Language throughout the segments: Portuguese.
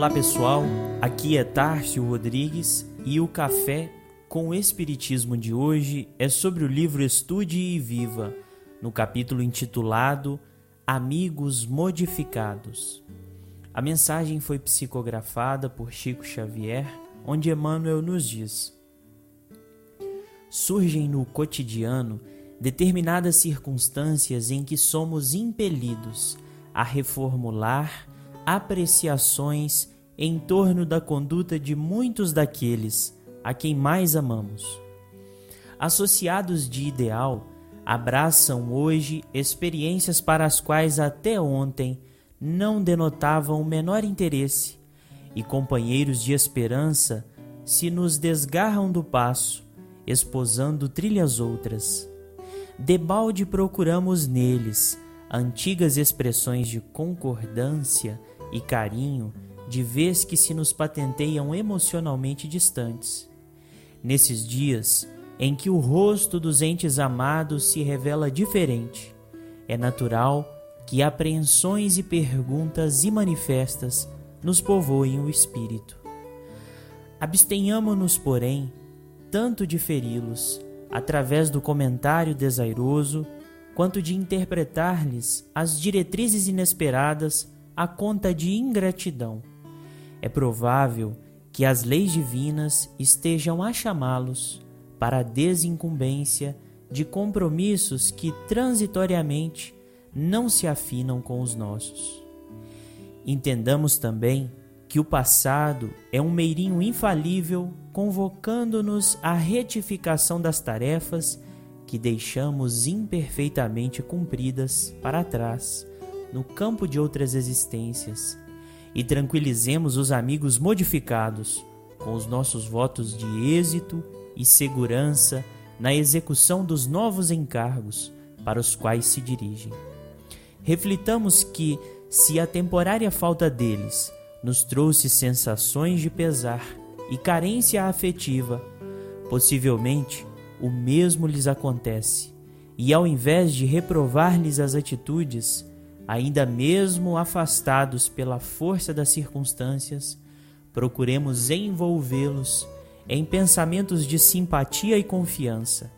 Olá pessoal, aqui é Tárcio Rodrigues e o café com o Espiritismo de hoje é sobre o livro Estude e Viva, no capítulo intitulado Amigos Modificados. A mensagem foi psicografada por Chico Xavier, onde Emmanuel nos diz: Surgem no cotidiano determinadas circunstâncias em que somos impelidos a reformular apreciações em torno da conduta de muitos daqueles a quem mais amamos. Associados de ideal, abraçam hoje experiências para as quais até ontem não denotavam o menor interesse, e companheiros de esperança se nos desgarram do passo, esposando trilhas outras. Debalde procuramos neles antigas expressões de concordância e carinho, de vez que se nos patenteiam emocionalmente distantes. Nesses dias em que o rosto dos entes amados se revela diferente, é natural que apreensões e perguntas imanifestas nos povoem o espírito. Abstenhamo-nos, porém, tanto de feri-los, através do comentário desairoso, quanto de interpretar-lhes as diretrizes inesperadas a conta de ingratidão. É provável que as leis divinas estejam a chamá-los para a desincumbência de compromissos que transitoriamente não se afinam com os nossos. Entendamos também que o passado é um meirinho infalível convocando-nos à retificação das tarefas que deixamos imperfeitamente cumpridas para trás no campo de outras existências e tranquilizemos os amigos modificados com os nossos votos de êxito e segurança na execução dos novos encargos para os quais se dirigem. Reflitamos que, se a temporária falta deles nos trouxe sensações de pesar e carência afetiva, possivelmente o mesmo lhes acontece, e ao invés de reprovar-lhes as atitudes, ainda mesmo afastados pela força das circunstâncias, procuremos envolvê-los em pensamentos de simpatia e confiança,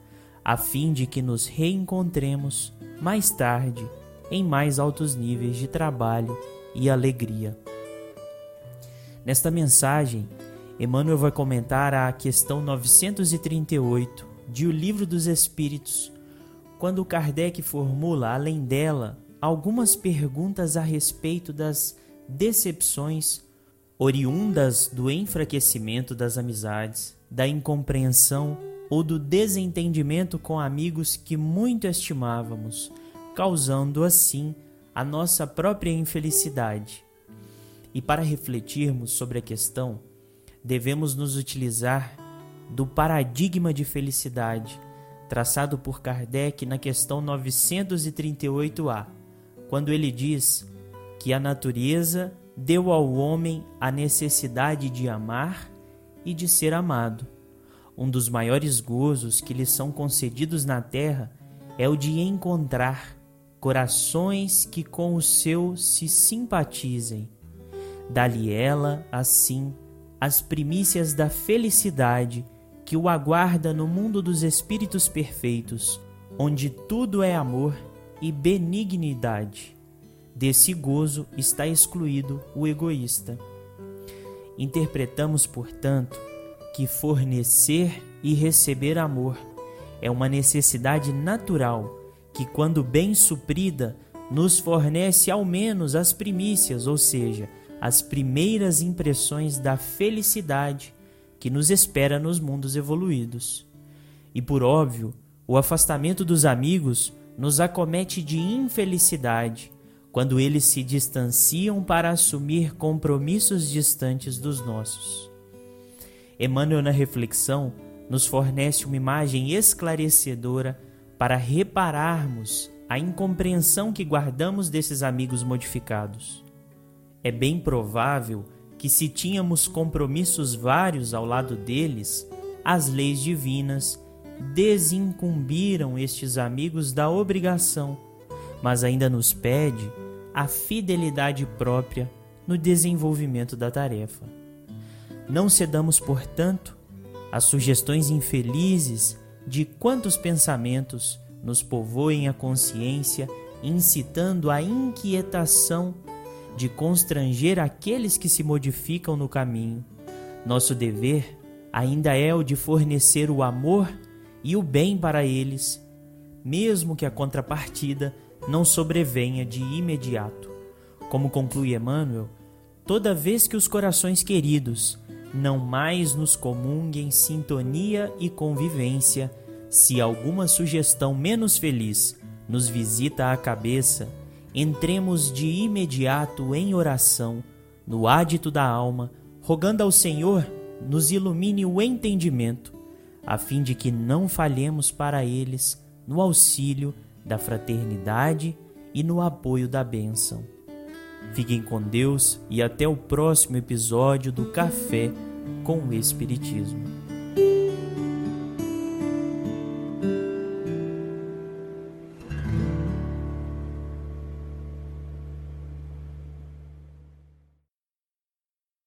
a fim de que nos reencontremos mais tarde em mais altos níveis de trabalho e alegria. Nesta mensagem, Emmanuel vai comentar a questão 938 de O Livro dos Espíritos, quando Kardec formula, além dela, algumas perguntas a respeito das decepções oriundas do enfraquecimento das amizades, da incompreensão ou do desentendimento com amigos que muito estimávamos, causando assim a nossa própria infelicidade. E para refletirmos sobre a questão, devemos nos utilizar do paradigma de felicidade traçado por Kardec na questão 938A quando ele diz que a natureza deu ao homem a necessidade de amar e de ser amado. Um dos maiores gozos que lhe são concedidos na terra é o de encontrar corações que com o seu se simpatizem. Dá-lhe ela, assim, as primícias da felicidade que o aguarda no mundo dos espíritos perfeitos, onde tudo é amor e benignidade. Desse gozo está excluído o egoísta. Interpretamos, portanto, que fornecer e receber amor é uma necessidade natural que, quando bem suprida, nos fornece ao menos as primícias, ou seja, as primeiras impressões da felicidade que nos espera nos mundos evoluídos. E por óbvio, o afastamento dos amigos nos acomete de infelicidade quando eles se distanciam para assumir compromissos distantes dos nossos. Emmanuel, na reflexão, nos fornece uma imagem esclarecedora para repararmos a incompreensão que guardamos desses amigos modificados. É bem provável que, se tínhamos compromissos vários ao lado deles, as leis divinas desincumbiram estes amigos da obrigação, mas ainda nos pede a fidelidade própria no desenvolvimento da tarefa. Não cedamos, portanto, às sugestões infelizes de quantos pensamentos nos povoem a consciência, incitando a inquietação de constranger aqueles que se modificam no caminho. Nosso dever ainda é o de fornecer o amor e o bem para eles, mesmo que a contrapartida não sobrevenha de imediato. Como conclui Emmanuel, toda vez que os corações queridos não mais nos comunguem sintonia e convivência, se alguma sugestão menos feliz nos visita a cabeça, entremos de imediato em oração, no ádito da alma, rogando ao Senhor nos ilumine o entendimento, a fim de que não falhemos para eles no auxílio da fraternidade e no apoio da bênção. Fiquem com Deus e até o próximo episódio do Café com o Espiritismo.